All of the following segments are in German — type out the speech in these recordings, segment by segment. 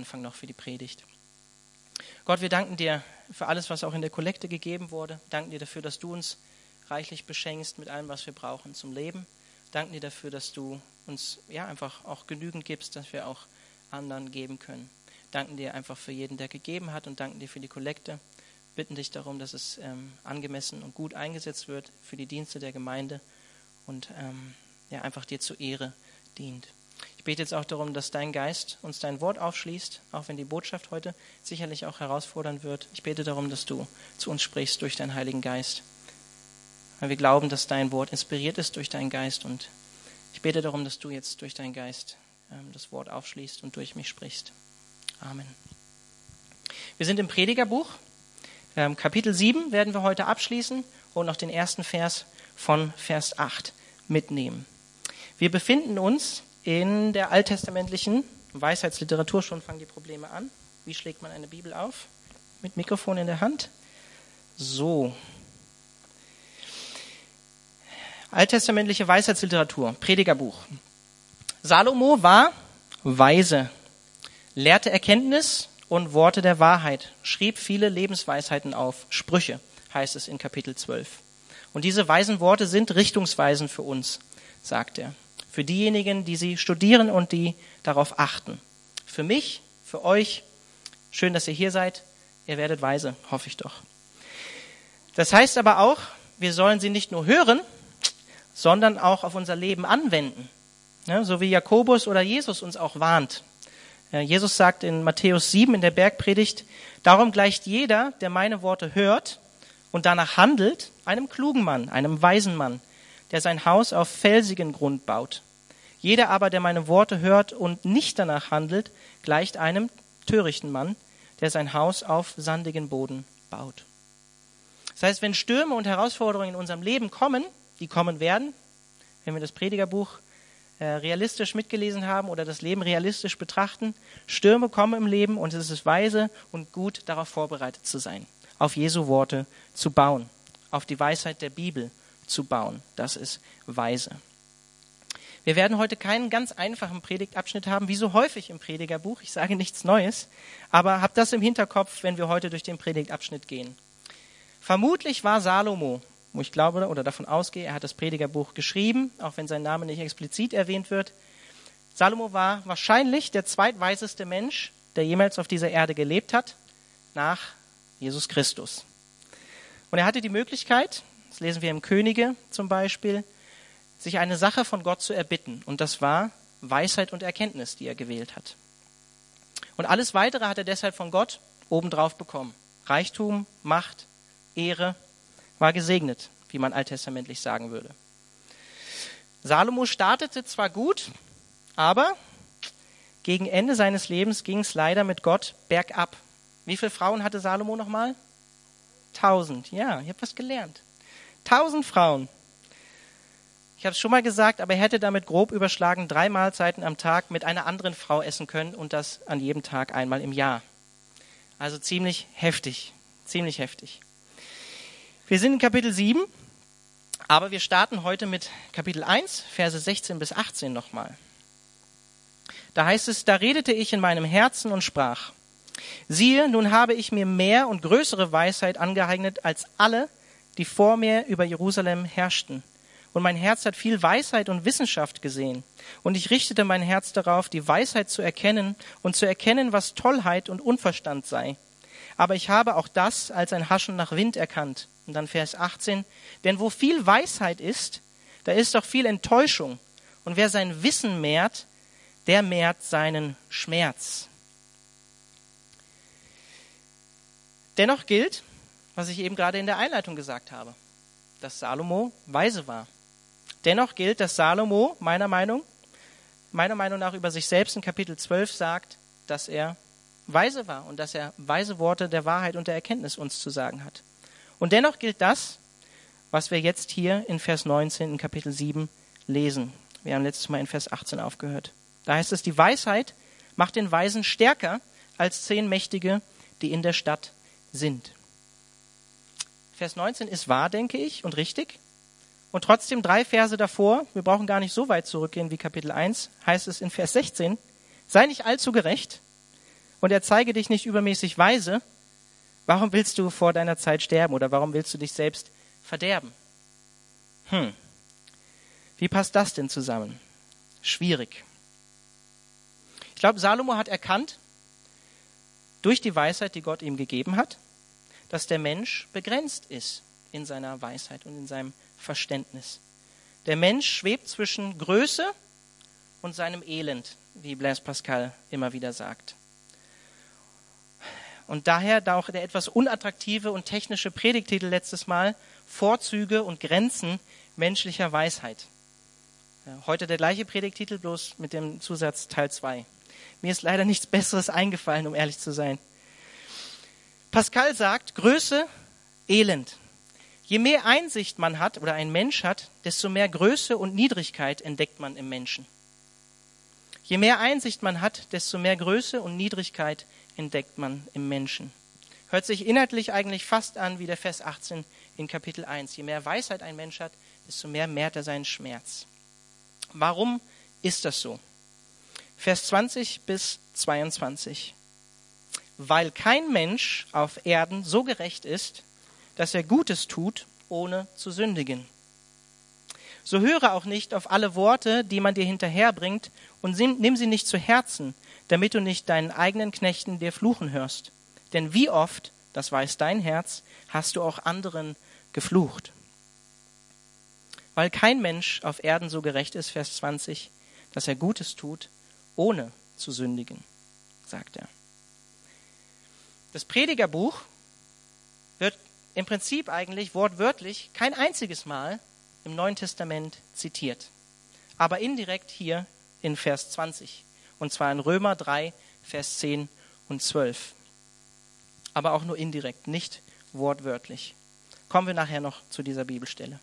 Anfang noch für die Predigt. Gott, wir danken dir für alles, was auch in der Kollekte gegeben wurde. Wir danken dir dafür, dass du uns reichlich beschenkst mit allem, was wir brauchen zum Leben. Wir danken dir dafür, dass du uns ja einfach auch genügend gibst, dass wir auch anderen geben können. Wir danken dir einfach für jeden, der gegeben hat und danken dir für die Kollekte. Bitten dich darum, dass es ähm, angemessen und gut eingesetzt wird für die Dienste der Gemeinde und ähm, ja einfach dir zur Ehre dient. Ich bete jetzt auch darum, dass dein Geist uns dein Wort aufschließt, auch wenn die Botschaft heute sicherlich auch herausfordern wird. Ich bete darum, dass du zu uns sprichst durch deinen Heiligen Geist. Weil wir glauben, dass dein Wort inspiriert ist durch deinen Geist. Und ich bete darum, dass du jetzt durch deinen Geist ähm, das Wort aufschließt und durch mich sprichst. Amen. Wir sind im Predigerbuch. Ähm, Kapitel 7 werden wir heute abschließen und noch den ersten Vers von Vers 8 mitnehmen. Wir befinden uns in der alttestamentlichen Weisheitsliteratur schon fangen die Probleme an. Wie schlägt man eine Bibel auf? Mit Mikrofon in der Hand. So. Alttestamentliche Weisheitsliteratur, Predigerbuch. Salomo war weise, lehrte Erkenntnis und Worte der Wahrheit, schrieb viele Lebensweisheiten auf. Sprüche heißt es in Kapitel 12. Und diese weisen Worte sind Richtungsweisen für uns, sagt er für diejenigen, die sie studieren und die darauf achten. Für mich, für euch, schön, dass ihr hier seid. Ihr werdet weise, hoffe ich doch. Das heißt aber auch, wir sollen sie nicht nur hören, sondern auch auf unser Leben anwenden. Ja, so wie Jakobus oder Jesus uns auch warnt. Ja, Jesus sagt in Matthäus 7 in der Bergpredigt, darum gleicht jeder, der meine Worte hört und danach handelt, einem klugen Mann, einem weisen Mann, der sein Haus auf felsigen Grund baut. Jeder aber, der meine Worte hört und nicht danach handelt, gleicht einem törichten Mann, der sein Haus auf sandigen Boden baut. Das heißt, wenn Stürme und Herausforderungen in unserem Leben kommen, die kommen werden, wenn wir das Predigerbuch äh, realistisch mitgelesen haben oder das Leben realistisch betrachten, Stürme kommen im Leben und es ist weise und gut, darauf vorbereitet zu sein, auf Jesu Worte zu bauen, auf die Weisheit der Bibel zu bauen. Das ist weise. Wir werden heute keinen ganz einfachen Predigtabschnitt haben, wie so häufig im Predigerbuch. Ich sage nichts Neues, aber habt das im Hinterkopf, wenn wir heute durch den Predigtabschnitt gehen. Vermutlich war Salomo, wo ich glaube oder davon ausgehe, er hat das Predigerbuch geschrieben, auch wenn sein Name nicht explizit erwähnt wird. Salomo war wahrscheinlich der zweitweiseste Mensch, der jemals auf dieser Erde gelebt hat, nach Jesus Christus. Und er hatte die Möglichkeit, das lesen wir im Könige zum Beispiel, sich eine Sache von Gott zu erbitten. Und das war Weisheit und Erkenntnis, die er gewählt hat. Und alles Weitere hat er deshalb von Gott obendrauf bekommen. Reichtum, Macht, Ehre war gesegnet, wie man alttestamentlich sagen würde. Salomo startete zwar gut, aber gegen Ende seines Lebens ging es leider mit Gott bergab. Wie viele Frauen hatte Salomo nochmal? Tausend. Ja, ich habe was gelernt. Tausend Frauen. Ich habe es schon mal gesagt, aber er hätte damit grob überschlagen drei Mahlzeiten am Tag mit einer anderen Frau essen können und das an jedem Tag einmal im Jahr. Also ziemlich heftig, ziemlich heftig. Wir sind in Kapitel 7, aber wir starten heute mit Kapitel 1, Verse 16 bis 18 nochmal. Da heißt es, da redete ich in meinem Herzen und sprach, siehe, nun habe ich mir mehr und größere Weisheit angeeignet als alle, die vor mir über Jerusalem herrschten. Und mein Herz hat viel Weisheit und Wissenschaft gesehen. Und ich richtete mein Herz darauf, die Weisheit zu erkennen und zu erkennen, was Tollheit und Unverstand sei. Aber ich habe auch das als ein Haschen nach Wind erkannt. Und dann Vers 18. Denn wo viel Weisheit ist, da ist auch viel Enttäuschung. Und wer sein Wissen mehrt, der mehrt seinen Schmerz. Dennoch gilt, was ich eben gerade in der Einleitung gesagt habe, dass Salomo weise war. Dennoch gilt, dass Salomo meiner Meinung, meiner Meinung nach über sich selbst in Kapitel 12 sagt, dass er weise war und dass er weise Worte der Wahrheit und der Erkenntnis uns zu sagen hat. Und dennoch gilt das, was wir jetzt hier in Vers 19 in Kapitel 7 lesen. Wir haben letztes Mal in Vers 18 aufgehört. Da heißt es, die Weisheit macht den Weisen stärker als zehn Mächtige, die in der Stadt sind. Vers 19 ist wahr, denke ich, und richtig. Und trotzdem drei Verse davor, wir brauchen gar nicht so weit zurückgehen wie Kapitel 1, heißt es in Vers 16, sei nicht allzu gerecht und er zeige dich nicht übermäßig weise, warum willst du vor deiner Zeit sterben oder warum willst du dich selbst verderben? Hm. Wie passt das denn zusammen? Schwierig. Ich glaube, Salomo hat erkannt, durch die Weisheit, die Gott ihm gegeben hat, dass der Mensch begrenzt ist in seiner Weisheit und in seinem Verständnis. Der Mensch schwebt zwischen Größe und seinem Elend, wie Blaise Pascal immer wieder sagt. Und daher da auch der etwas unattraktive und technische Predigtitel letztes Mal Vorzüge und Grenzen menschlicher Weisheit. Heute der gleiche Predigtitel, bloß mit dem Zusatz Teil 2. Mir ist leider nichts Besseres eingefallen, um ehrlich zu sein. Pascal sagt, Größe, Elend. Je mehr Einsicht man hat oder ein Mensch hat, desto mehr Größe und Niedrigkeit entdeckt man im Menschen. Je mehr Einsicht man hat, desto mehr Größe und Niedrigkeit entdeckt man im Menschen. Hört sich inhaltlich eigentlich fast an wie der Vers 18 in Kapitel 1. Je mehr Weisheit ein Mensch hat, desto mehr mehrt er seinen Schmerz. Warum ist das so? Vers 20 bis 22. Weil kein Mensch auf Erden so gerecht ist, dass er Gutes tut, ohne zu sündigen. So höre auch nicht auf alle Worte, die man dir hinterherbringt, und nimm sie nicht zu Herzen, damit du nicht deinen eigenen Knechten dir fluchen hörst. Denn wie oft, das weiß dein Herz, hast du auch anderen geflucht. Weil kein Mensch auf Erden so gerecht ist, Vers 20, dass er Gutes tut, ohne zu sündigen, sagt er. Das Predigerbuch wird im Prinzip eigentlich wortwörtlich kein einziges Mal im Neuen Testament zitiert, aber indirekt hier in Vers 20, und zwar in Römer 3, Vers 10 und 12. Aber auch nur indirekt, nicht wortwörtlich. Kommen wir nachher noch zu dieser Bibelstelle.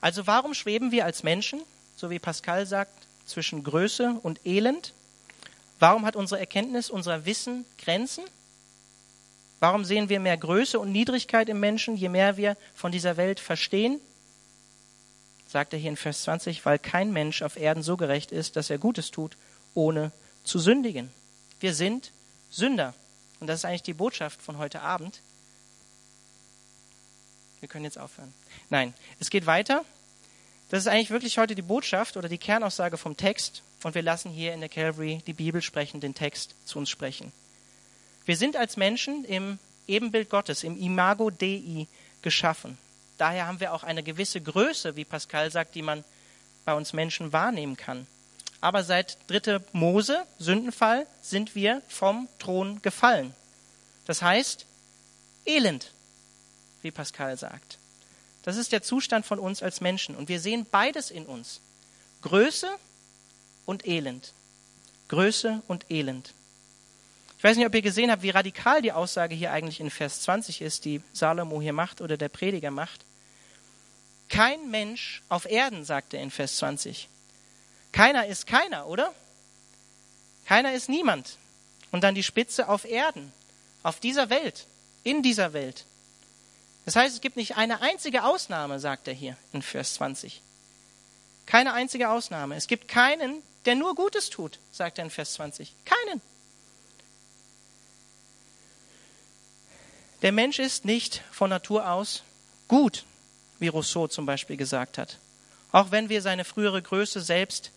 Also warum schweben wir als Menschen, so wie Pascal sagt, zwischen Größe und Elend? Warum hat unsere Erkenntnis, unser Wissen Grenzen? Warum sehen wir mehr Größe und Niedrigkeit im Menschen, je mehr wir von dieser Welt verstehen? Sagt er hier in Vers 20, weil kein Mensch auf Erden so gerecht ist, dass er Gutes tut, ohne zu sündigen. Wir sind Sünder. Und das ist eigentlich die Botschaft von heute Abend. Wir können jetzt aufhören. Nein, es geht weiter. Das ist eigentlich wirklich heute die Botschaft oder die Kernaussage vom Text. Und wir lassen hier in der Calvary die Bibel sprechen, den Text zu uns sprechen. Wir sind als Menschen im Ebenbild Gottes, im Imago Dei geschaffen. Daher haben wir auch eine gewisse Größe, wie Pascal sagt, die man bei uns Menschen wahrnehmen kann. Aber seit 3. Mose, Sündenfall, sind wir vom Thron gefallen. Das heißt, elend, wie Pascal sagt. Das ist der Zustand von uns als Menschen. Und wir sehen beides in uns. Größe und Elend. Größe und Elend. Ich weiß nicht, ob ihr gesehen habt, wie radikal die Aussage hier eigentlich in Vers 20 ist, die Salomo hier macht oder der Prediger macht. Kein Mensch auf Erden, sagt er in Vers 20. Keiner ist keiner, oder? Keiner ist niemand. Und dann die Spitze auf Erden, auf dieser Welt, in dieser Welt. Das heißt, es gibt nicht eine einzige Ausnahme, sagt er hier in Vers 20. Keine einzige Ausnahme. Es gibt keinen, der nur Gutes tut, sagt er in Vers 20. Keinen. Der Mensch ist nicht von Natur aus gut, wie Rousseau zum Beispiel gesagt hat. Auch wenn wir seine frühere Größe selbst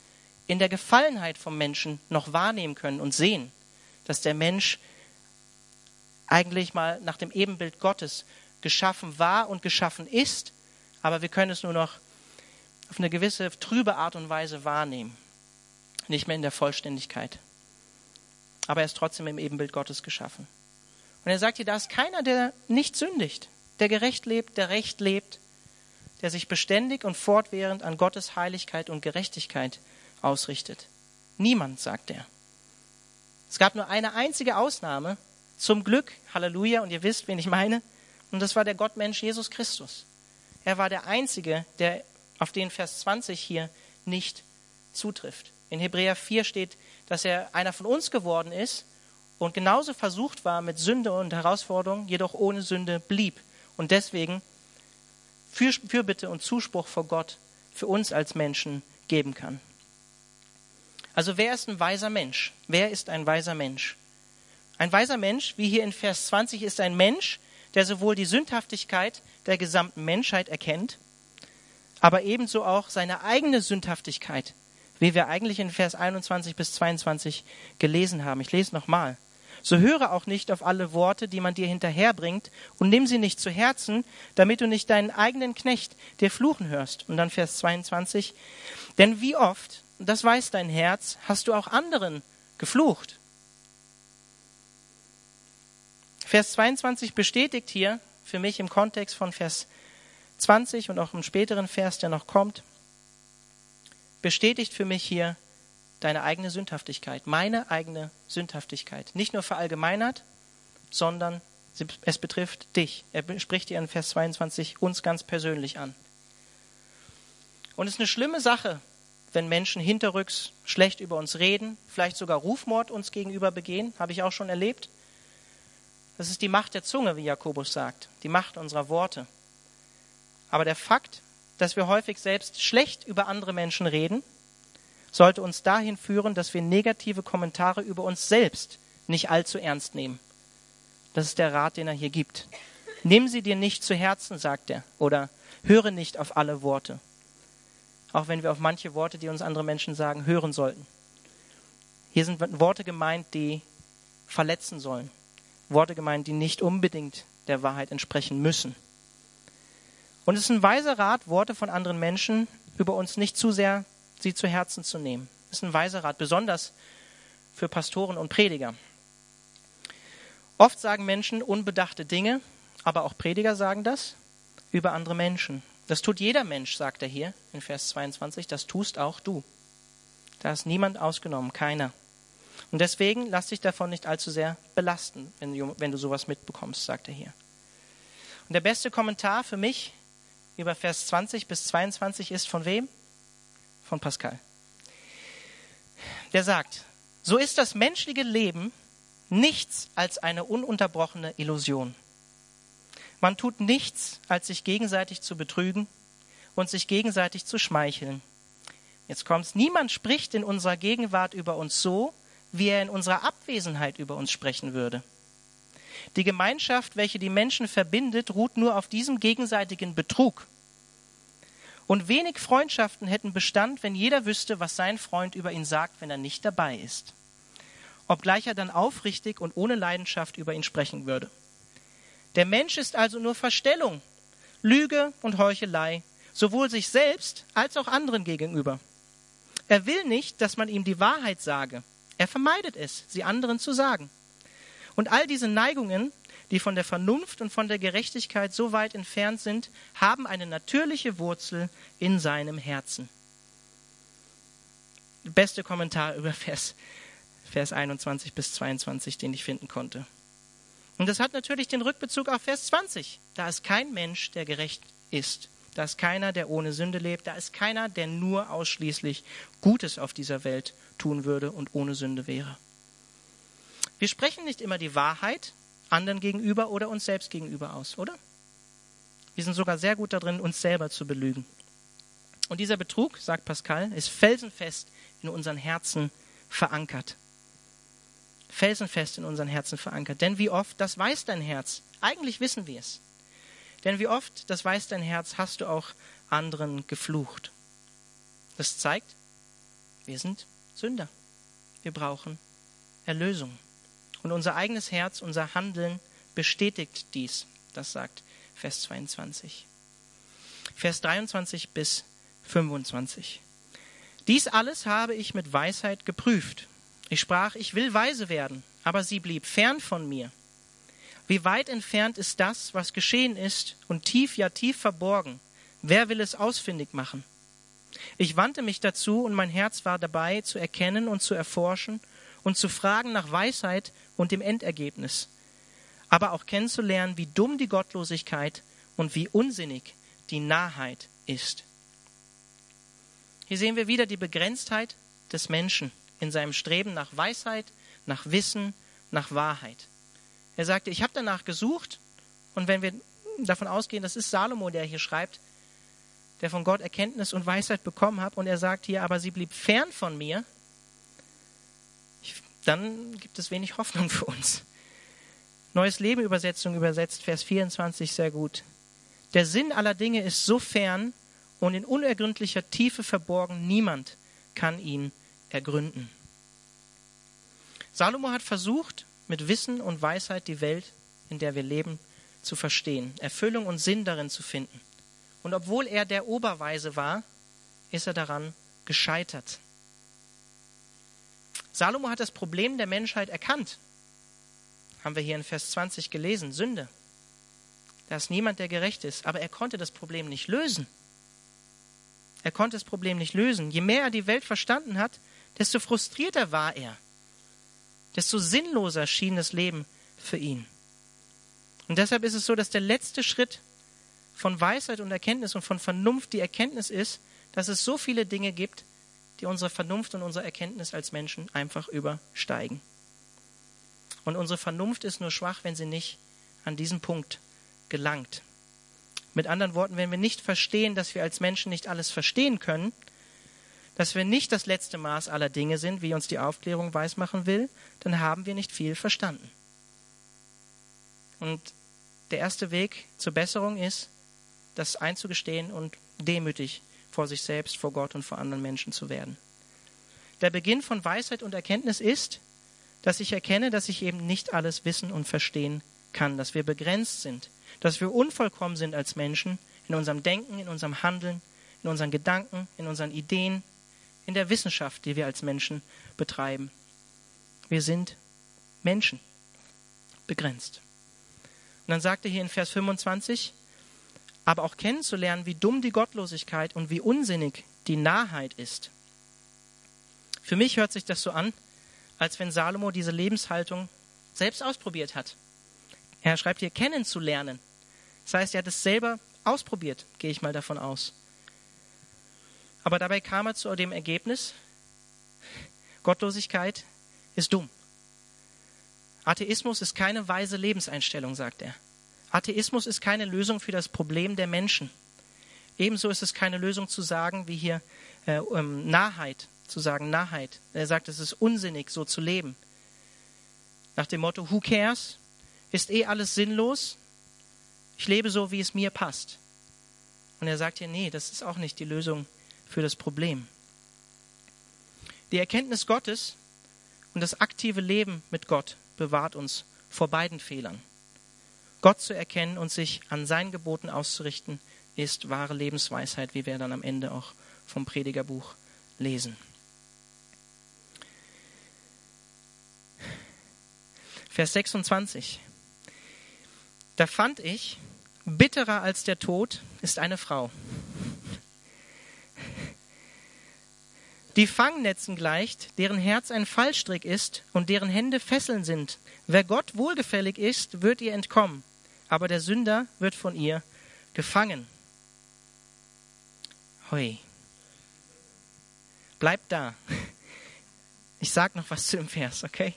in der Gefallenheit vom Menschen noch wahrnehmen können und sehen, dass der Mensch eigentlich mal nach dem Ebenbild Gottes geschaffen war und geschaffen ist, aber wir können es nur noch auf eine gewisse trübe Art und Weise wahrnehmen. Nicht mehr in der Vollständigkeit. Aber er ist trotzdem im Ebenbild Gottes geschaffen. Und er sagt hier, da ist keiner, der nicht sündigt, der gerecht lebt, der recht lebt, der sich beständig und fortwährend an Gottes Heiligkeit und Gerechtigkeit ausrichtet. Niemand, sagt er. Es gab nur eine einzige Ausnahme, zum Glück, Halleluja, und ihr wisst, wen ich meine, und das war der Gottmensch Jesus Christus. Er war der Einzige, der auf den Vers 20 hier nicht zutrifft. In Hebräer 4 steht, dass er einer von uns geworden ist und genauso versucht war mit Sünde und Herausforderung, jedoch ohne Sünde blieb und deswegen Fürbitte und Zuspruch vor Gott für uns als Menschen geben kann. Also wer ist ein weiser Mensch? Wer ist ein weiser Mensch? Ein weiser Mensch, wie hier in Vers 20, ist ein Mensch, der sowohl die Sündhaftigkeit der gesamten Menschheit erkennt, aber ebenso auch seine eigene Sündhaftigkeit, wie wir eigentlich in Vers 21 bis 22 gelesen haben. Ich lese nochmal. So höre auch nicht auf alle Worte, die man dir hinterherbringt, und nimm sie nicht zu Herzen, damit du nicht deinen eigenen Knecht dir fluchen hörst. Und dann Vers 22. Denn wie oft, das weiß dein Herz, hast du auch anderen geflucht. Vers 22 bestätigt hier für mich im Kontext von Vers 20 und auch im späteren Vers, der noch kommt, bestätigt für mich hier deine eigene Sündhaftigkeit, meine eigene Sündhaftigkeit. Nicht nur verallgemeinert, sondern es betrifft dich. Er spricht hier in Vers 22 uns ganz persönlich an. Und es ist eine schlimme Sache, wenn Menschen hinterrücks schlecht über uns reden, vielleicht sogar Rufmord uns gegenüber begehen, habe ich auch schon erlebt. Das ist die Macht der Zunge, wie Jakobus sagt, die Macht unserer Worte. Aber der Fakt, dass wir häufig selbst schlecht über andere Menschen reden, sollte uns dahin führen, dass wir negative Kommentare über uns selbst nicht allzu ernst nehmen. Das ist der Rat, den er hier gibt. Nimm sie dir nicht zu Herzen, sagt er, oder höre nicht auf alle Worte. Auch wenn wir auf manche Worte, die uns andere Menschen sagen, hören sollten. Hier sind Worte gemeint, die verletzen sollen. Worte gemeint, die nicht unbedingt der Wahrheit entsprechen müssen. Und es ist ein weiser Rat, Worte von anderen Menschen über uns nicht zu sehr sie zu Herzen zu nehmen. Das ist ein weiser Rat, besonders für Pastoren und Prediger. Oft sagen Menschen unbedachte Dinge, aber auch Prediger sagen das über andere Menschen. Das tut jeder Mensch, sagt er hier in Vers 22, das tust auch du. Da ist niemand ausgenommen, keiner. Und deswegen lass dich davon nicht allzu sehr belasten, wenn du, wenn du sowas mitbekommst, sagt er hier. Und der beste Kommentar für mich über Vers 20 bis 22 ist von wem? Von Pascal. Der sagt, so ist das menschliche Leben nichts als eine ununterbrochene Illusion. Man tut nichts, als sich gegenseitig zu betrügen und sich gegenseitig zu schmeicheln. Jetzt kommt's. Niemand spricht in unserer Gegenwart über uns so, wie er in unserer Abwesenheit über uns sprechen würde. Die Gemeinschaft, welche die Menschen verbindet, ruht nur auf diesem gegenseitigen Betrug. Und wenig Freundschaften hätten Bestand, wenn jeder wüsste, was sein Freund über ihn sagt, wenn er nicht dabei ist. Obgleich er dann aufrichtig und ohne Leidenschaft über ihn sprechen würde. Der Mensch ist also nur Verstellung, Lüge und Heuchelei, sowohl sich selbst als auch anderen gegenüber. Er will nicht, dass man ihm die Wahrheit sage. Er vermeidet es, sie anderen zu sagen. Und all diese Neigungen die von der Vernunft und von der Gerechtigkeit so weit entfernt sind, haben eine natürliche Wurzel in seinem Herzen. Beste Kommentar über Vers, Vers 21 bis 22, den ich finden konnte. Und das hat natürlich den Rückbezug auf Vers 20. Da ist kein Mensch, der gerecht ist. Da ist keiner, der ohne Sünde lebt. Da ist keiner, der nur ausschließlich Gutes auf dieser Welt tun würde und ohne Sünde wäre. Wir sprechen nicht immer die Wahrheit, anderen gegenüber oder uns selbst gegenüber aus, oder? Wir sind sogar sehr gut darin, uns selber zu belügen. Und dieser Betrug, sagt Pascal, ist felsenfest in unseren Herzen verankert. Felsenfest in unseren Herzen verankert. Denn wie oft, das weiß dein Herz. Eigentlich wissen wir es. Denn wie oft, das weiß dein Herz, hast du auch anderen geflucht. Das zeigt, wir sind Sünder. Wir brauchen Erlösung. Und unser eigenes Herz, unser Handeln bestätigt dies. Das sagt Vers 22. Vers 23 bis 25. Dies alles habe ich mit Weisheit geprüft. Ich sprach, ich will weise werden, aber sie blieb fern von mir. Wie weit entfernt ist das, was geschehen ist, und tief, ja tief verborgen. Wer will es ausfindig machen? Ich wandte mich dazu, und mein Herz war dabei, zu erkennen und zu erforschen und zu fragen nach Weisheit und dem Endergebnis, aber auch kennenzulernen, wie dumm die Gottlosigkeit und wie unsinnig die Narrheit ist. Hier sehen wir wieder die Begrenztheit des Menschen in seinem Streben nach Weisheit, nach Wissen, nach Wahrheit. Er sagte, ich habe danach gesucht und wenn wir davon ausgehen, das ist Salomo, der hier schreibt, der von Gott Erkenntnis und Weisheit bekommen hat und er sagt hier, aber sie blieb fern von mir, dann gibt es wenig Hoffnung für uns. Neues Leben Übersetzung übersetzt Vers 24 sehr gut. Der Sinn aller Dinge ist so fern und in unergründlicher Tiefe verborgen, niemand kann ihn ergründen. Salomo hat versucht, mit Wissen und Weisheit die Welt, in der wir leben, zu verstehen, Erfüllung und Sinn darin zu finden. Und obwohl er der Oberweise war, ist er daran gescheitert. Salomo hat das Problem der Menschheit erkannt. Haben wir hier in Vers 20 gelesen, Sünde. Da ist niemand, der gerecht ist, aber er konnte das Problem nicht lösen. Er konnte das Problem nicht lösen. Je mehr er die Welt verstanden hat, desto frustrierter war er. Desto sinnloser schien das Leben für ihn. Und deshalb ist es so, dass der letzte Schritt von Weisheit und Erkenntnis und von Vernunft die Erkenntnis ist, dass es so viele Dinge gibt, die unsere Vernunft und unsere Erkenntnis als Menschen einfach übersteigen. Und unsere Vernunft ist nur schwach, wenn sie nicht an diesen Punkt gelangt. Mit anderen Worten, wenn wir nicht verstehen, dass wir als Menschen nicht alles verstehen können, dass wir nicht das letzte Maß aller Dinge sind, wie uns die Aufklärung weismachen will, dann haben wir nicht viel verstanden. Und der erste Weg zur Besserung ist, das einzugestehen und demütig vor sich selbst, vor Gott und vor anderen Menschen zu werden. Der Beginn von Weisheit und Erkenntnis ist, dass ich erkenne, dass ich eben nicht alles wissen und verstehen kann, dass wir begrenzt sind, dass wir unvollkommen sind als Menschen in unserem Denken, in unserem Handeln, in unseren Gedanken, in unseren Ideen, in der Wissenschaft, die wir als Menschen betreiben. Wir sind Menschen, begrenzt. Und dann sagt er hier in Vers 25, aber auch kennenzulernen, wie dumm die Gottlosigkeit und wie unsinnig die Nahheit ist. Für mich hört sich das so an, als wenn Salomo diese Lebenshaltung selbst ausprobiert hat. Er schreibt hier kennenzulernen. Das heißt, er hat es selber ausprobiert, gehe ich mal davon aus. Aber dabei kam er zu dem Ergebnis, Gottlosigkeit ist dumm. Atheismus ist keine weise Lebenseinstellung, sagt er. Atheismus ist keine Lösung für das Problem der Menschen. Ebenso ist es keine Lösung zu sagen, wie hier äh, ähm, Nahheit zu sagen Nahheit. Er sagt, es ist unsinnig, so zu leben. Nach dem Motto, who cares? Ist eh alles sinnlos? Ich lebe so, wie es mir passt. Und er sagt hier, nee, das ist auch nicht die Lösung für das Problem. Die Erkenntnis Gottes und das aktive Leben mit Gott bewahrt uns vor beiden Fehlern. Gott zu erkennen und sich an seinen Geboten auszurichten, ist wahre Lebensweisheit, wie wir dann am Ende auch vom Predigerbuch lesen. Vers 26. Da fand ich, bitterer als der Tod ist eine Frau. Die Fangnetzen gleicht, deren Herz ein Fallstrick ist und deren Hände Fesseln sind. Wer Gott wohlgefällig ist, wird ihr entkommen, aber der Sünder wird von ihr gefangen. Hui. Bleibt da. Ich sag noch was zu dem Vers, okay?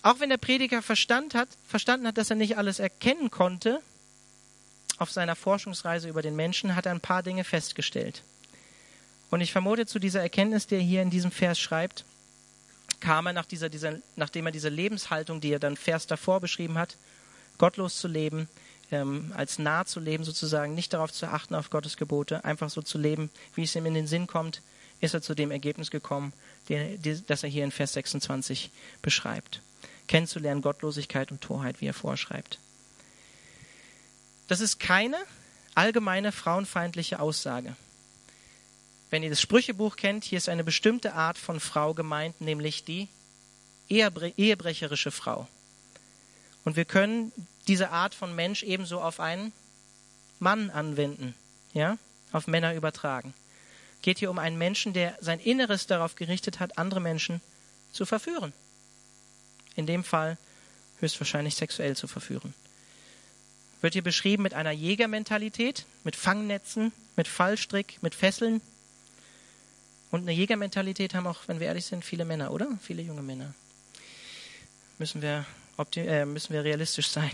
Auch wenn der Prediger Verstand hat, verstanden hat, dass er nicht alles erkennen konnte, auf seiner Forschungsreise über den Menschen hat er ein paar Dinge festgestellt. Und ich vermute, zu dieser Erkenntnis, die er hier in diesem Vers schreibt, kam er nach dieser, dieser, nachdem er diese Lebenshaltung, die er dann Vers davor beschrieben hat, gottlos zu leben, ähm, als nah zu leben sozusagen, nicht darauf zu achten auf Gottes Gebote, einfach so zu leben, wie es ihm in den Sinn kommt, ist er zu dem Ergebnis gekommen, das er hier in Vers 26 beschreibt kennenzulernen, Gottlosigkeit und Torheit, wie er vorschreibt. Das ist keine allgemeine frauenfeindliche Aussage. Wenn ihr das Sprüchebuch kennt, hier ist eine bestimmte Art von Frau gemeint, nämlich die ehebrecherische Frau. Und wir können diese Art von Mensch ebenso auf einen Mann anwenden, ja, auf Männer übertragen. Geht hier um einen Menschen, der sein Inneres darauf gerichtet hat, andere Menschen zu verführen in dem Fall höchstwahrscheinlich sexuell zu verführen. Wird hier beschrieben mit einer Jägermentalität, mit Fangnetzen, mit Fallstrick, mit Fesseln. Und eine Jägermentalität haben auch, wenn wir ehrlich sind, viele Männer, oder? Viele junge Männer. Müssen wir, äh, müssen wir realistisch sein.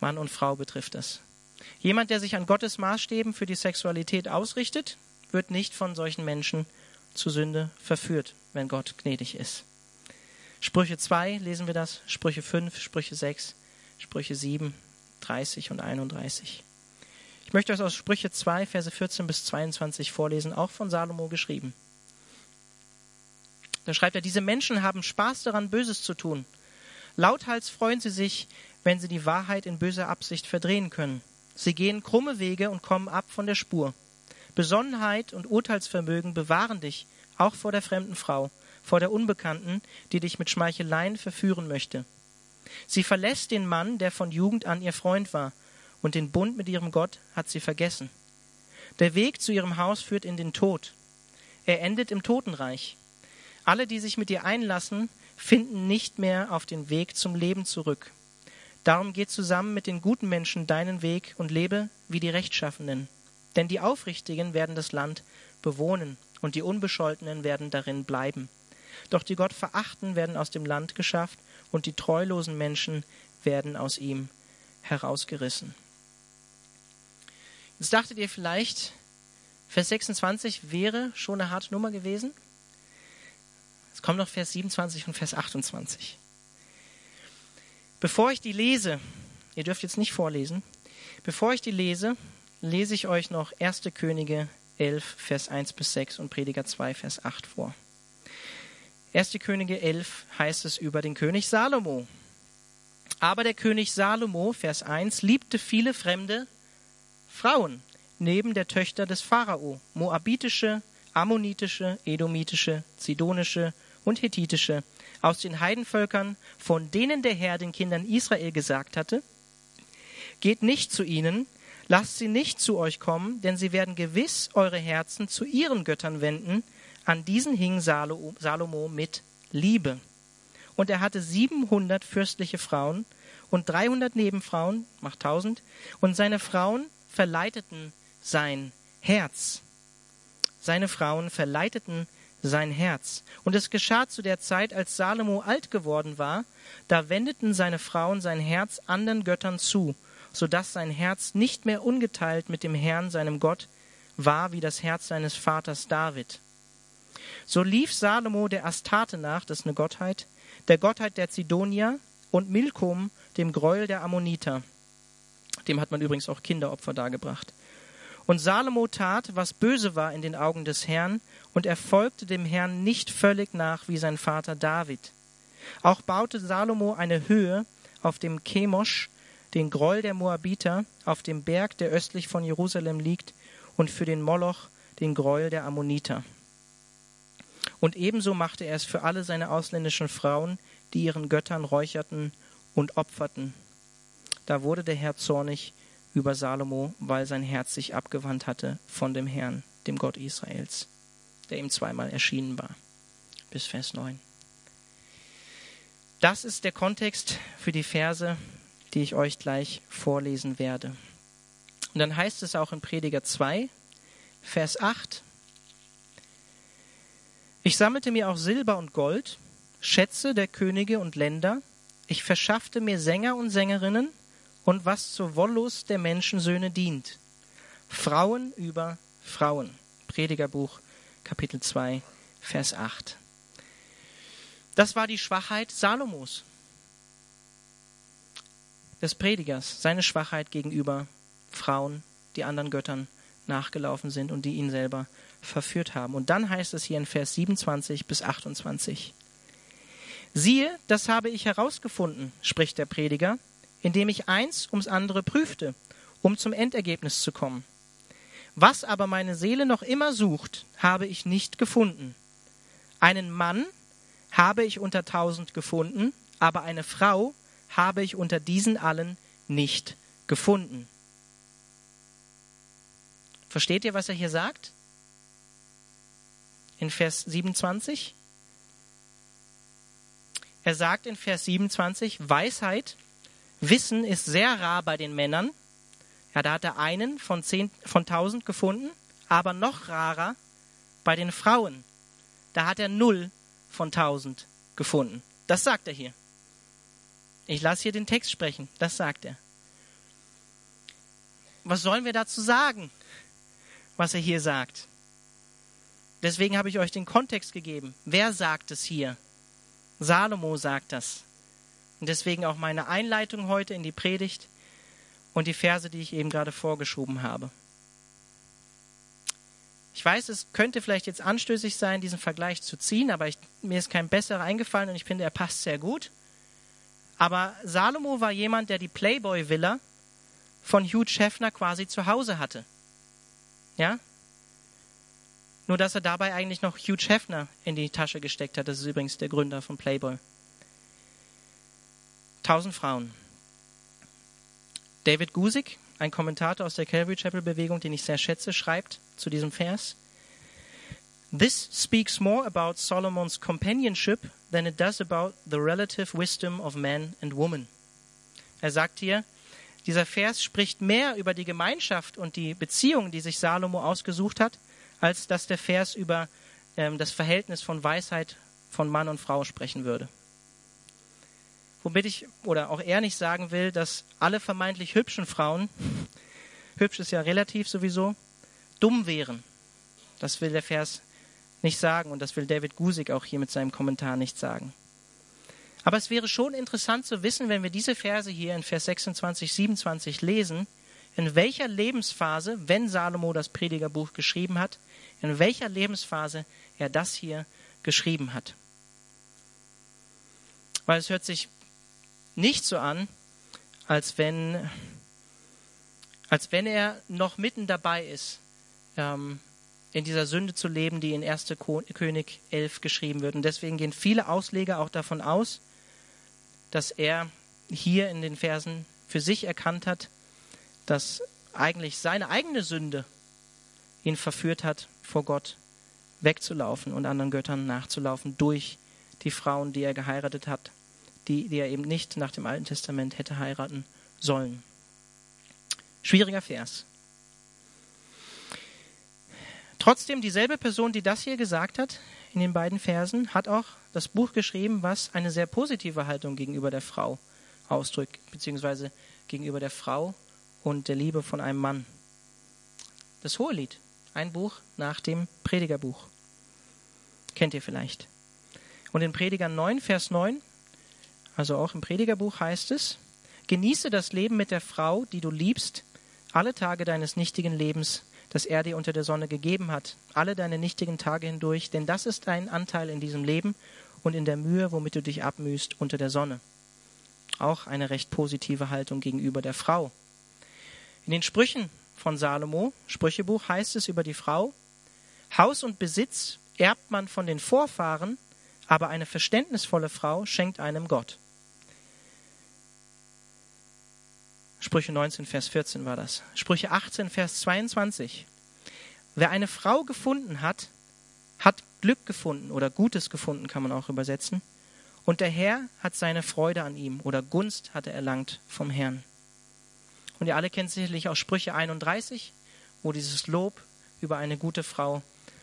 Mann und Frau betrifft das. Jemand, der sich an Gottes Maßstäben für die Sexualität ausrichtet, wird nicht von solchen Menschen zu Sünde verführt, wenn Gott gnädig ist. Sprüche 2 lesen wir das, Sprüche 5, Sprüche 6, Sprüche 7, 30 und 31. Ich möchte euch aus Sprüche 2, Verse 14 bis 22 vorlesen, auch von Salomo geschrieben. Da schreibt er, diese Menschen haben Spaß daran, Böses zu tun. Lauthals freuen sie sich, wenn sie die Wahrheit in böser Absicht verdrehen können. Sie gehen krumme Wege und kommen ab von der Spur. Besonnenheit und Urteilsvermögen bewahren dich, auch vor der fremden Frau, vor der Unbekannten, die dich mit Schmeicheleien verführen möchte. Sie verlässt den Mann, der von Jugend an ihr Freund war, und den Bund mit ihrem Gott hat sie vergessen. Der Weg zu ihrem Haus führt in den Tod. Er endet im Totenreich. Alle, die sich mit ihr einlassen, finden nicht mehr auf den Weg zum Leben zurück. Darum geh zusammen mit den guten Menschen deinen Weg und lebe wie die Rechtschaffenen. Denn die Aufrichtigen werden das Land bewohnen und die Unbescholtenen werden darin bleiben. Doch die Gott verachten werden aus dem Land geschafft und die treulosen Menschen werden aus ihm herausgerissen. Jetzt dachtet ihr vielleicht, Vers 26 wäre schon eine harte Nummer gewesen. Es kommt noch Vers 27 und Vers 28. Bevor ich die lese, ihr dürft jetzt nicht vorlesen, bevor ich die lese, lese ich euch noch 1. Könige 11, Vers 1 bis 6 und Prediger 2, Vers 8 vor. 1. Könige 11 heißt es über den König Salomo. Aber der König Salomo, Vers 1, liebte viele fremde Frauen neben der Töchter des Pharao, moabitische, ammonitische, edomitische, zidonische und hethitische, aus den Heidenvölkern, von denen der Herr den Kindern Israel gesagt hatte, Geht nicht zu ihnen, lasst sie nicht zu euch kommen, denn sie werden gewiss eure Herzen zu ihren Göttern wenden. An diesen hing Salomo mit Liebe. Und er hatte siebenhundert fürstliche Frauen und dreihundert Nebenfrauen, macht tausend, und seine Frauen verleiteten sein Herz. Seine Frauen verleiteten sein Herz. Und es geschah zu der Zeit, als Salomo alt geworden war, da wendeten seine Frauen sein Herz anderen Göttern zu, so dass sein Herz nicht mehr ungeteilt mit dem Herrn, seinem Gott, war wie das Herz seines Vaters David. So lief Salomo der Astarte nach, das ist eine Gottheit, der Gottheit der Zidonier und Milkom, dem Gräuel der Ammoniter. Dem hat man übrigens auch Kinderopfer dargebracht. Und Salomo tat, was böse war in den Augen des Herrn, und er folgte dem Herrn nicht völlig nach wie sein Vater David. Auch baute Salomo eine Höhe auf dem Chemosh, den Groll der Moabiter, auf dem Berg, der östlich von Jerusalem liegt, und für den Moloch den Gräuel der Ammoniter. Und ebenso machte er es für alle seine ausländischen Frauen, die ihren Göttern räucherten und opferten. Da wurde der Herr zornig über Salomo, weil sein Herz sich abgewandt hatte von dem Herrn, dem Gott Israels, der ihm zweimal erschienen war. Bis Vers 9. Das ist der Kontext für die Verse, die ich euch gleich vorlesen werde. Und dann heißt es auch in Prediger 2, Vers 8, Ich sammelte mir auch Silber und Gold, Schätze der Könige und Länder, ich verschaffte mir Sänger und Sängerinnen und was zur Wollust der Menschensöhne dient. Frauen über Frauen. Predigerbuch, Kapitel 2, Vers 8. Das war die Schwachheit Salomos, des Predigers, seine Schwachheit gegenüber Frauen, die anderen Göttern nachgelaufen sind und die ihn selber verführt haben. Und dann heißt es hier in Vers 27 bis 28. Siehe, das habe ich herausgefunden, spricht der Prediger, indem ich eins ums andere prüfte, um zum Endergebnis zu kommen. Was aber meine Seele noch immer sucht, habe ich nicht gefunden. Einen Mann habe ich unter tausend gefunden, aber eine Frau habe ich unter diesen allen nicht gefunden. Versteht ihr, was er hier sagt? In Vers 27? Er sagt in Vers 27, Weisheit, Wissen ist sehr rar bei den Männern. Ja, da hat er einen von, zehn, von tausend gefunden, aber noch rarer bei den Frauen. Da hat er null von tausend gefunden. Das sagt er hier. Ich lasse hier den Text sprechen. Das sagt er. Was sollen wir dazu sagen, was er hier sagt? Deswegen habe ich euch den Kontext gegeben. Wer sagt es hier? Salomo sagt das. Und deswegen auch meine Einleitung heute in die Predigt und die Verse, die ich eben gerade vorgeschoben habe. Ich weiß, es könnte vielleicht jetzt anstößig sein, diesen Vergleich zu ziehen, aber ich, mir ist kein besserer eingefallen und ich finde, er passt sehr gut. Aber Salomo war jemand, der die Playboy-Villa von Hugh Scheffner quasi zu Hause hatte. Ja? Nur, dass er dabei eigentlich noch Hugh Scheffner in die Tasche gesteckt hat. Das ist übrigens der Gründer von Playboy. Tausend Frauen. David Gusik, ein Kommentator aus der Calvary Chapel Bewegung, den ich sehr schätze, schreibt zu diesem Vers. This speaks more about Solomon's companionship than it does about the relative wisdom of man and woman. Er sagt hier, dieser Vers spricht mehr über die Gemeinschaft und die Beziehung, die sich Salomo ausgesucht hat, als dass der Vers über ähm, das Verhältnis von Weisheit von Mann und Frau sprechen würde. Womit ich oder auch er nicht sagen will, dass alle vermeintlich hübschen Frauen, hübsch ist ja relativ sowieso, dumm wären. Das will der Vers nicht sagen und das will David Gusik auch hier mit seinem Kommentar nicht sagen. Aber es wäre schon interessant zu wissen, wenn wir diese Verse hier in Vers 26, 27 lesen, in welcher Lebensphase, wenn Salomo das Predigerbuch geschrieben hat, in welcher Lebensphase er das hier geschrieben hat. Weil es hört sich nicht so an, als wenn, als wenn er noch mitten dabei ist, ähm, in dieser Sünde zu leben, die in 1. König 11 geschrieben wird. Und deswegen gehen viele Ausleger auch davon aus, dass er hier in den Versen für sich erkannt hat, dass eigentlich seine eigene Sünde ihn verführt hat, vor Gott wegzulaufen und anderen Göttern nachzulaufen durch die Frauen, die er geheiratet hat, die, die er eben nicht nach dem Alten Testament hätte heiraten sollen. Schwieriger Vers. Trotzdem, dieselbe Person, die das hier gesagt hat, in den beiden Versen, hat auch das Buch geschrieben, was eine sehr positive Haltung gegenüber der Frau ausdrückt, beziehungsweise gegenüber der Frau und der Liebe von einem Mann. Das Hohelied, ein Buch nach dem Predigerbuch. Kennt ihr vielleicht. Und in Prediger 9, Vers 9, also auch im Predigerbuch heißt es, Genieße das Leben mit der Frau, die du liebst, alle Tage deines nichtigen Lebens, das er dir unter der Sonne gegeben hat, alle deine nichtigen Tage hindurch, denn das ist dein Anteil in diesem Leben und in der Mühe, womit du dich abmühst unter der Sonne. Auch eine recht positive Haltung gegenüber der Frau. In den Sprüchen von Salomo, Sprüchebuch, heißt es über die Frau, Haus und Besitz erbt man von den Vorfahren, aber eine verständnisvolle Frau schenkt einem Gott. Sprüche 19, Vers 14 war das. Sprüche 18, Vers 22. Wer eine Frau gefunden hat, hat Glück gefunden oder Gutes gefunden, kann man auch übersetzen. Und der Herr hat seine Freude an ihm oder Gunst hat er erlangt vom Herrn. Und ihr alle kennt sicherlich auch Sprüche 31, wo dieses Lob über eine gute Frau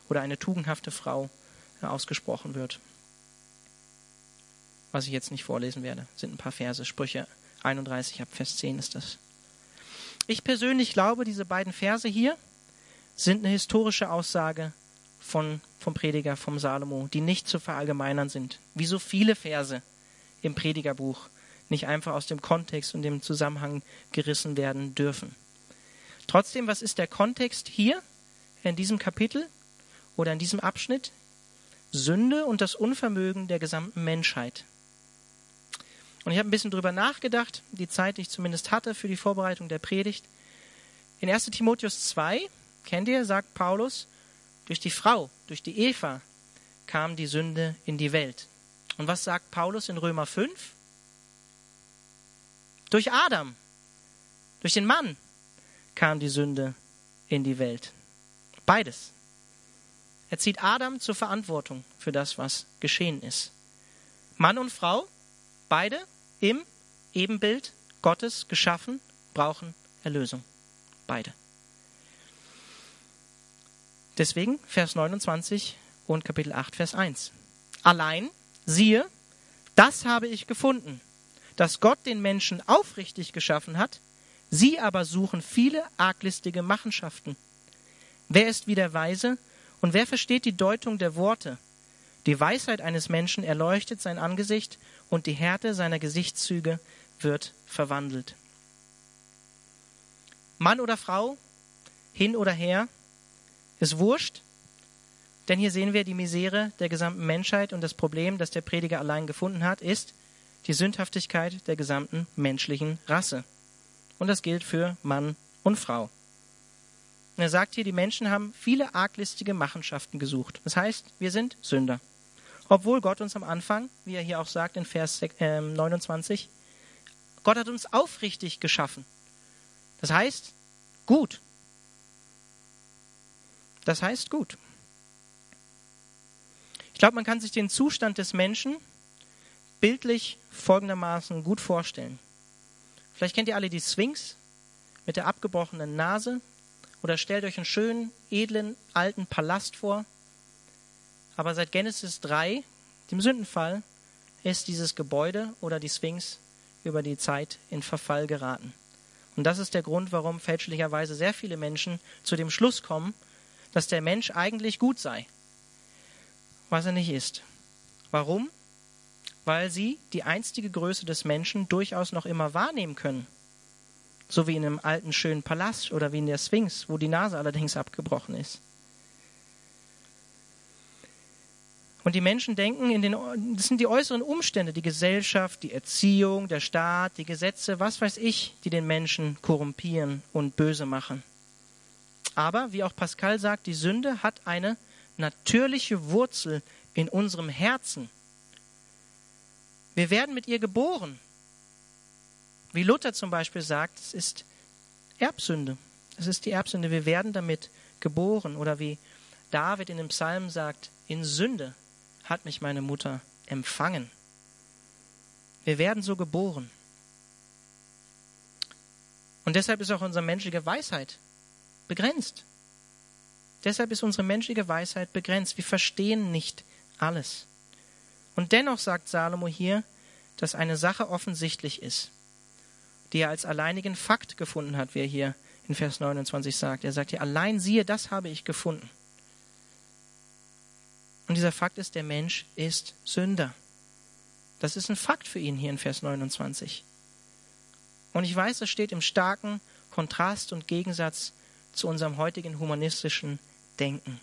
oder eine tugendhafte Frau äh, ausgesprochen wird. Was ich jetzt nicht vorlesen werde, sind ein paar Verse. Sprüche 31 ab Vers 10 ist das. Ich persönlich glaube, diese beiden Verse hier sind eine historische Aussage von, vom Prediger, vom Salomo, die nicht zu verallgemeinern sind. Wie so viele Verse im Predigerbuch nicht einfach aus dem Kontext und dem Zusammenhang gerissen werden dürfen. Trotzdem, was ist der Kontext hier in diesem Kapitel oder in diesem Abschnitt? Sünde und das Unvermögen der gesamten Menschheit. Und ich habe ein bisschen drüber nachgedacht, die Zeit, die ich zumindest hatte für die Vorbereitung der Predigt. In 1 Timotheus 2, kennt ihr, sagt Paulus, durch die Frau, durch die Eva kam die Sünde in die Welt. Und was sagt Paulus in Römer 5? Durch Adam, durch den Mann kam die Sünde in die Welt. Beides. Er zieht Adam zur Verantwortung für das, was geschehen ist. Mann und Frau, beide im Ebenbild Gottes geschaffen, brauchen Erlösung. Beide. Deswegen Vers 29 und Kapitel 8, Vers 1. Allein, siehe, das habe ich gefunden dass Gott den Menschen aufrichtig geschaffen hat, sie aber suchen viele arglistige Machenschaften. Wer ist wie der Weise und wer versteht die Deutung der Worte? Die Weisheit eines Menschen erleuchtet sein Angesicht und die Härte seiner Gesichtszüge wird verwandelt. Mann oder Frau, hin oder her, ist wurscht, denn hier sehen wir die Misere der gesamten Menschheit und das Problem, das der Prediger allein gefunden hat, ist die Sündhaftigkeit der gesamten menschlichen Rasse. Und das gilt für Mann und Frau. Und er sagt hier, die Menschen haben viele arglistige Machenschaften gesucht. Das heißt, wir sind Sünder. Obwohl Gott uns am Anfang, wie er hier auch sagt in Vers 29, ähm, Gott hat uns aufrichtig geschaffen. Das heißt, gut. Das heißt gut. Ich glaube, man kann sich den Zustand des Menschen bildlich folgendermaßen gut vorstellen. Vielleicht kennt ihr alle die Sphinx mit der abgebrochenen Nase oder stellt euch einen schönen, edlen, alten Palast vor. Aber seit Genesis 3, dem Sündenfall, ist dieses Gebäude oder die Sphinx über die Zeit in Verfall geraten. Und das ist der Grund, warum fälschlicherweise sehr viele Menschen zu dem Schluss kommen, dass der Mensch eigentlich gut sei, was er nicht ist. Warum? Weil sie die einstige Größe des Menschen durchaus noch immer wahrnehmen können. So wie in einem alten schönen Palast oder wie in der Sphinx, wo die Nase allerdings abgebrochen ist. Und die Menschen denken, in den, das sind die äußeren Umstände, die Gesellschaft, die Erziehung, der Staat, die Gesetze, was weiß ich, die den Menschen korrumpieren und böse machen. Aber, wie auch Pascal sagt, die Sünde hat eine natürliche Wurzel in unserem Herzen. Wir werden mit ihr geboren. Wie Luther zum Beispiel sagt, es ist Erbsünde. Es ist die Erbsünde. Wir werden damit geboren. Oder wie David in dem Psalm sagt, in Sünde hat mich meine Mutter empfangen. Wir werden so geboren. Und deshalb ist auch unsere menschliche Weisheit begrenzt. Deshalb ist unsere menschliche Weisheit begrenzt. Wir verstehen nicht alles. Und dennoch sagt Salomo hier, dass eine Sache offensichtlich ist, die er als alleinigen Fakt gefunden hat, wie er hier in Vers 29 sagt. Er sagt hier, allein siehe, das habe ich gefunden. Und dieser Fakt ist, der Mensch ist Sünder. Das ist ein Fakt für ihn hier in Vers 29. Und ich weiß, das steht im starken Kontrast und Gegensatz zu unserem heutigen humanistischen Denken,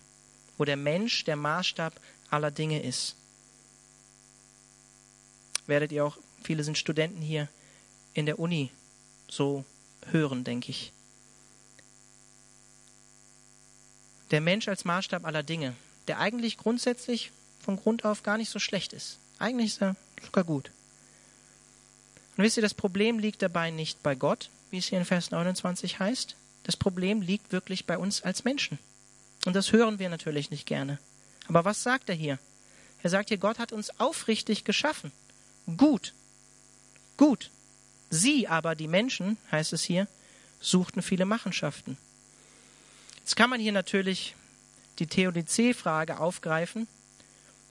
wo der Mensch der Maßstab aller Dinge ist. Werdet ihr auch, viele sind Studenten hier in der Uni so hören, denke ich. Der Mensch als Maßstab aller Dinge der eigentlich grundsätzlich von Grund auf gar nicht so schlecht ist. Eigentlich ist er sogar gut. Und wisst ihr, das Problem liegt dabei nicht bei Gott, wie es hier in Vers 29 heißt. Das Problem liegt wirklich bei uns als Menschen. Und das hören wir natürlich nicht gerne. Aber was sagt er hier? Er sagt hier, Gott hat uns aufrichtig geschaffen. Gut. Gut. Sie aber, die Menschen, heißt es hier, suchten viele Machenschaften. Jetzt kann man hier natürlich die Theodizee-Frage aufgreifen.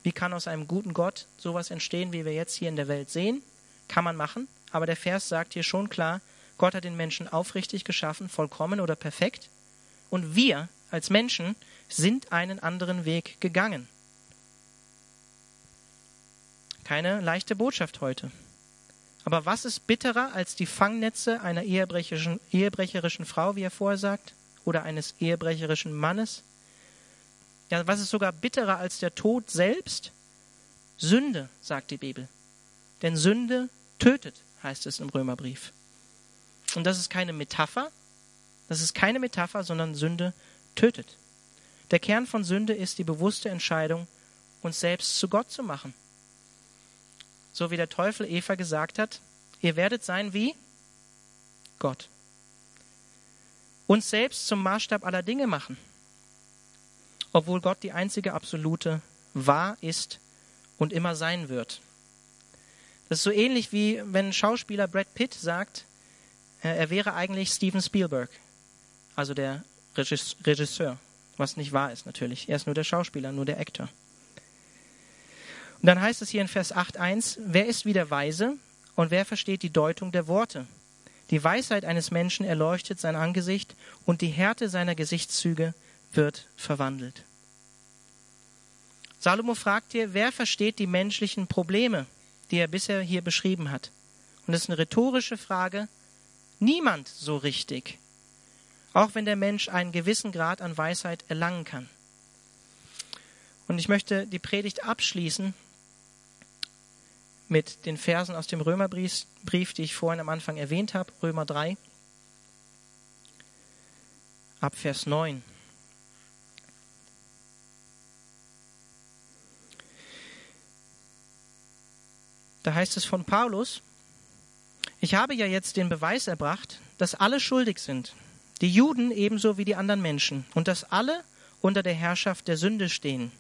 Wie kann aus einem guten Gott sowas entstehen, wie wir jetzt hier in der Welt sehen? Kann man machen. Aber der Vers sagt hier schon klar, Gott hat den Menschen aufrichtig geschaffen, vollkommen oder perfekt. Und wir als Menschen sind einen anderen Weg gegangen. Keine leichte Botschaft heute. Aber was ist bitterer als die Fangnetze einer ehebrecherischen, ehebrecherischen Frau, wie er vorher sagt, oder eines ehebrecherischen Mannes? Ja, was ist sogar bitterer als der Tod selbst? Sünde, sagt die Bibel. Denn Sünde tötet, heißt es im Römerbrief. Und das ist keine Metapher, das ist keine Metapher, sondern Sünde tötet. Der Kern von Sünde ist die bewusste Entscheidung, uns selbst zu Gott zu machen. So wie der Teufel Eva gesagt hat, ihr werdet sein wie Gott. Uns selbst zum Maßstab aller Dinge machen obwohl Gott die einzige absolute wahr ist und immer sein wird. Das ist so ähnlich wie wenn Schauspieler Brad Pitt sagt, äh, er wäre eigentlich Steven Spielberg, also der Regisseur, was nicht wahr ist natürlich. Er ist nur der Schauspieler, nur der Actor. Und dann heißt es hier in Vers 8.1, wer ist wieder weise und wer versteht die Deutung der Worte? Die Weisheit eines Menschen erleuchtet sein Angesicht und die Härte seiner Gesichtszüge wird verwandelt. Salomo fragt hier, wer versteht die menschlichen Probleme, die er bisher hier beschrieben hat? Und das ist eine rhetorische Frage. Niemand so richtig. Auch wenn der Mensch einen gewissen Grad an Weisheit erlangen kann. Und ich möchte die Predigt abschließen mit den Versen aus dem Römerbrief, die ich vorhin am Anfang erwähnt habe, Römer 3, ab Vers 9. Da heißt es von Paulus, ich habe ja jetzt den Beweis erbracht, dass alle schuldig sind, die Juden ebenso wie die anderen Menschen, und dass alle unter der Herrschaft der Sünde stehen.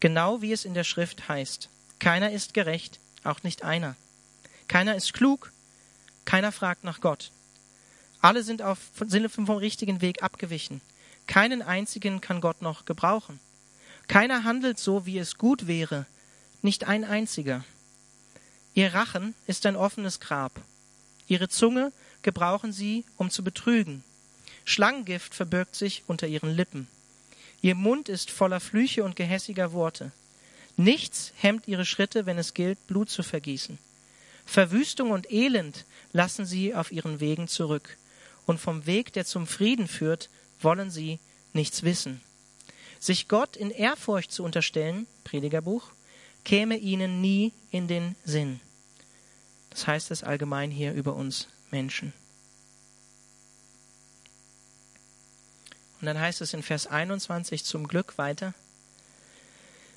Genau wie es in der Schrift heißt, keiner ist gerecht, auch nicht einer. Keiner ist klug, keiner fragt nach Gott. Alle sind, auf, sind vom richtigen Weg abgewichen. Keinen einzigen kann Gott noch gebrauchen. Keiner handelt so, wie es gut wäre, nicht ein einziger. Ihr Rachen ist ein offenes Grab. Ihre Zunge gebrauchen sie, um zu betrügen. Schlangengift verbirgt sich unter ihren Lippen. Ihr Mund ist voller Flüche und gehässiger Worte. Nichts hemmt ihre Schritte, wenn es gilt, Blut zu vergießen. Verwüstung und Elend lassen sie auf ihren Wegen zurück. Und vom Weg, der zum Frieden führt, wollen sie nichts wissen. Sich Gott in Ehrfurcht zu unterstellen, Predigerbuch, käme ihnen nie in den Sinn. Das heißt es allgemein hier über uns Menschen. Und dann heißt es in Vers 21 zum Glück weiter,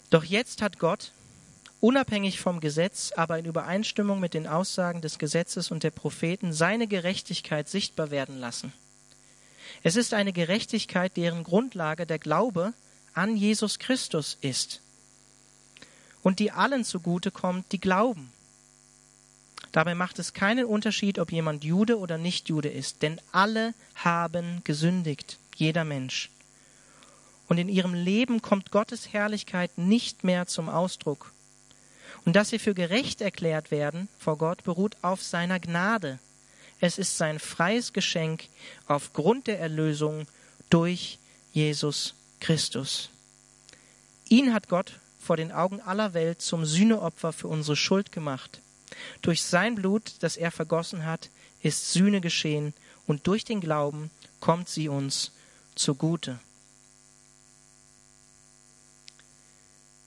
doch jetzt hat Gott, unabhängig vom Gesetz, aber in Übereinstimmung mit den Aussagen des Gesetzes und der Propheten, seine Gerechtigkeit sichtbar werden lassen. Es ist eine Gerechtigkeit, deren Grundlage der Glaube an Jesus Christus ist und die allen zugute kommt, die glauben. Dabei macht es keinen Unterschied, ob jemand Jude oder nicht Jude ist, denn alle haben gesündigt, jeder Mensch. Und in ihrem Leben kommt Gottes Herrlichkeit nicht mehr zum Ausdruck. Und dass sie für gerecht erklärt werden vor Gott, beruht auf seiner Gnade. Es ist sein freies Geschenk aufgrund der Erlösung durch Jesus Christus. Ihn hat Gott vor den Augen aller Welt zum Sühneopfer für unsere Schuld gemacht. Durch sein Blut, das er vergossen hat, ist Sühne geschehen, und durch den Glauben kommt sie uns zugute.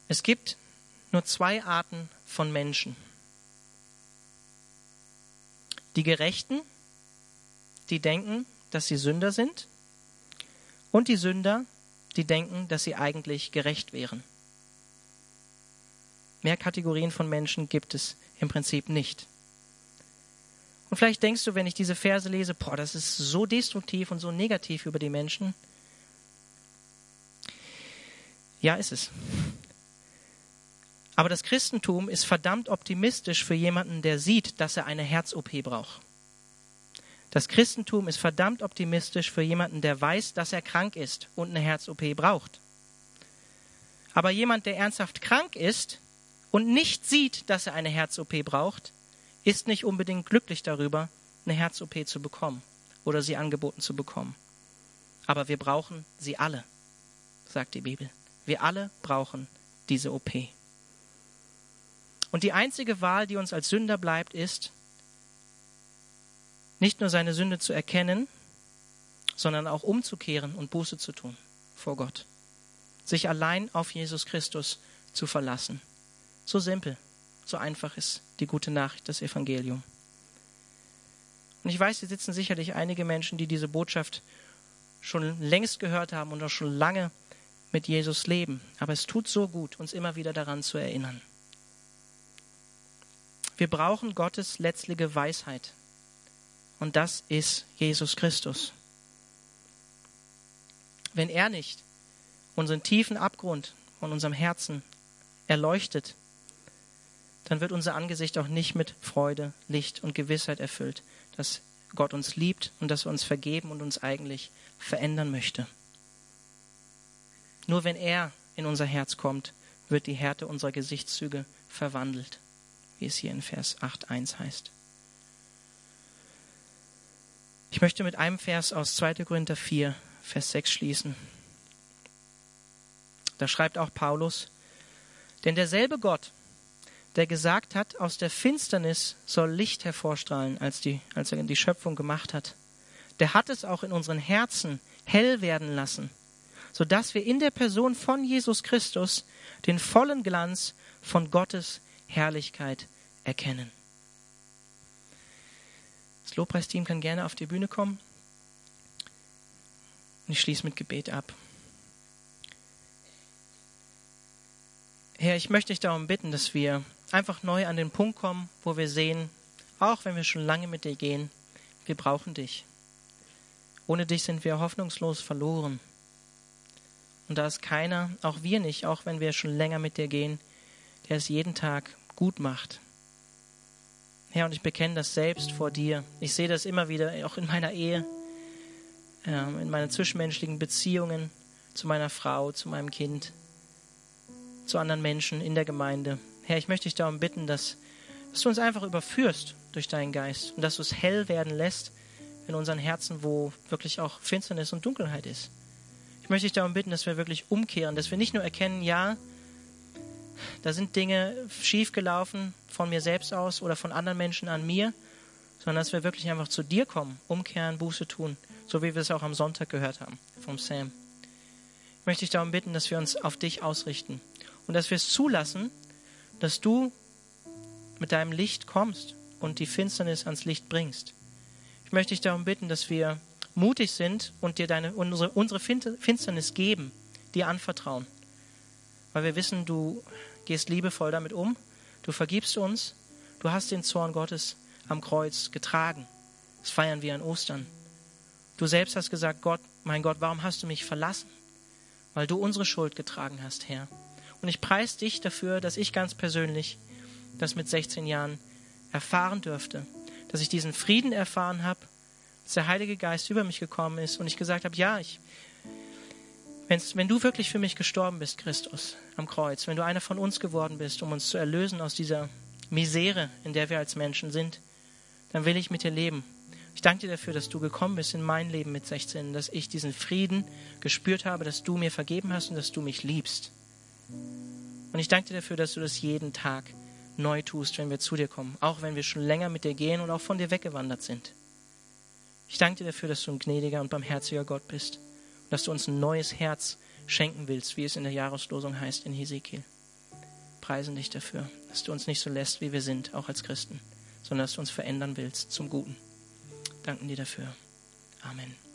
Es gibt nur zwei Arten von Menschen. Die Gerechten, die denken, dass sie Sünder sind, und die Sünder, die denken, dass sie eigentlich gerecht wären. Mehr Kategorien von Menschen gibt es im Prinzip nicht. Und vielleicht denkst du, wenn ich diese Verse lese, boah, das ist so destruktiv und so negativ über die Menschen. Ja, ist es. Aber das Christentum ist verdammt optimistisch für jemanden, der sieht, dass er eine Herz-OP braucht. Das Christentum ist verdammt optimistisch für jemanden, der weiß, dass er krank ist und eine Herz-OP braucht. Aber jemand, der ernsthaft krank ist, und nicht sieht, dass er eine Herz-OP braucht, ist nicht unbedingt glücklich darüber, eine Herz-OP zu bekommen oder sie angeboten zu bekommen. Aber wir brauchen sie alle, sagt die Bibel. Wir alle brauchen diese OP. Und die einzige Wahl, die uns als Sünder bleibt, ist, nicht nur seine Sünde zu erkennen, sondern auch umzukehren und Buße zu tun vor Gott. Sich allein auf Jesus Christus zu verlassen. So simpel, so einfach ist die gute Nachricht, das Evangelium. Und ich weiß, hier sitzen sicherlich einige Menschen, die diese Botschaft schon längst gehört haben und auch schon lange mit Jesus leben. Aber es tut so gut, uns immer wieder daran zu erinnern. Wir brauchen Gottes letztliche Weisheit. Und das ist Jesus Christus. Wenn er nicht unseren tiefen Abgrund von unserem Herzen erleuchtet, dann wird unser Angesicht auch nicht mit Freude, Licht und Gewissheit erfüllt, dass Gott uns liebt und dass er uns vergeben und uns eigentlich verändern möchte. Nur wenn er in unser Herz kommt, wird die Härte unserer Gesichtszüge verwandelt, wie es hier in Vers 8.1 heißt. Ich möchte mit einem Vers aus 2. Korinther 4, Vers 6 schließen. Da schreibt auch Paulus, Denn derselbe Gott, der gesagt hat, aus der Finsternis soll Licht hervorstrahlen, als, die, als er die Schöpfung gemacht hat, der hat es auch in unseren Herzen hell werden lassen, sodass wir in der Person von Jesus Christus den vollen Glanz von Gottes Herrlichkeit erkennen. Das Lobpreisteam kann gerne auf die Bühne kommen. Und ich schließe mit Gebet ab. Herr, ich möchte dich darum bitten, dass wir einfach neu an den Punkt kommen, wo wir sehen, auch wenn wir schon lange mit dir gehen, wir brauchen dich. Ohne dich sind wir hoffnungslos verloren. Und da ist keiner, auch wir nicht, auch wenn wir schon länger mit dir gehen, der es jeden Tag gut macht. Herr, und ich bekenne das selbst vor dir. Ich sehe das immer wieder, auch in meiner Ehe, ähm, in meinen zwischenmenschlichen Beziehungen zu meiner Frau, zu meinem Kind, zu anderen Menschen in der Gemeinde. Herr, ich möchte dich darum bitten, dass, dass du uns einfach überführst durch deinen Geist und dass du es hell werden lässt in unseren Herzen, wo wirklich auch Finsternis und Dunkelheit ist. Ich möchte dich darum bitten, dass wir wirklich umkehren, dass wir nicht nur erkennen, ja, da sind Dinge schiefgelaufen von mir selbst aus oder von anderen Menschen an mir, sondern dass wir wirklich einfach zu dir kommen, umkehren, Buße tun, so wie wir es auch am Sonntag gehört haben vom Sam. Ich möchte dich darum bitten, dass wir uns auf dich ausrichten und dass wir es zulassen, dass du mit deinem Licht kommst und die Finsternis ans Licht bringst. Ich möchte dich darum bitten, dass wir mutig sind und dir deine, unsere, unsere Finsternis geben, dir anvertrauen. Weil wir wissen, du gehst liebevoll damit um, du vergibst uns, du hast den Zorn Gottes am Kreuz getragen. Das feiern wir an Ostern. Du selbst hast gesagt, Gott, mein Gott, warum hast du mich verlassen? Weil du unsere Schuld getragen hast, Herr. Und ich preise dich dafür, dass ich ganz persönlich das mit 16 Jahren erfahren dürfte, dass ich diesen Frieden erfahren habe, dass der Heilige Geist über mich gekommen ist und ich gesagt habe, ja, ich, wenn du wirklich für mich gestorben bist, Christus, am Kreuz, wenn du einer von uns geworden bist, um uns zu erlösen aus dieser Misere, in der wir als Menschen sind, dann will ich mit dir leben. Ich danke dir dafür, dass du gekommen bist in mein Leben mit 16, dass ich diesen Frieden gespürt habe, dass du mir vergeben hast und dass du mich liebst. Und ich danke dir dafür, dass du das jeden Tag neu tust, wenn wir zu dir kommen, auch wenn wir schon länger mit dir gehen und auch von dir weggewandert sind. Ich danke dir dafür, dass du ein gnädiger und barmherziger Gott bist und dass du uns ein neues Herz schenken willst, wie es in der Jahreslosung heißt in Hesekiel. Preisen dich dafür, dass du uns nicht so lässt, wie wir sind, auch als Christen, sondern dass du uns verändern willst zum Guten. Danken dir dafür. Amen.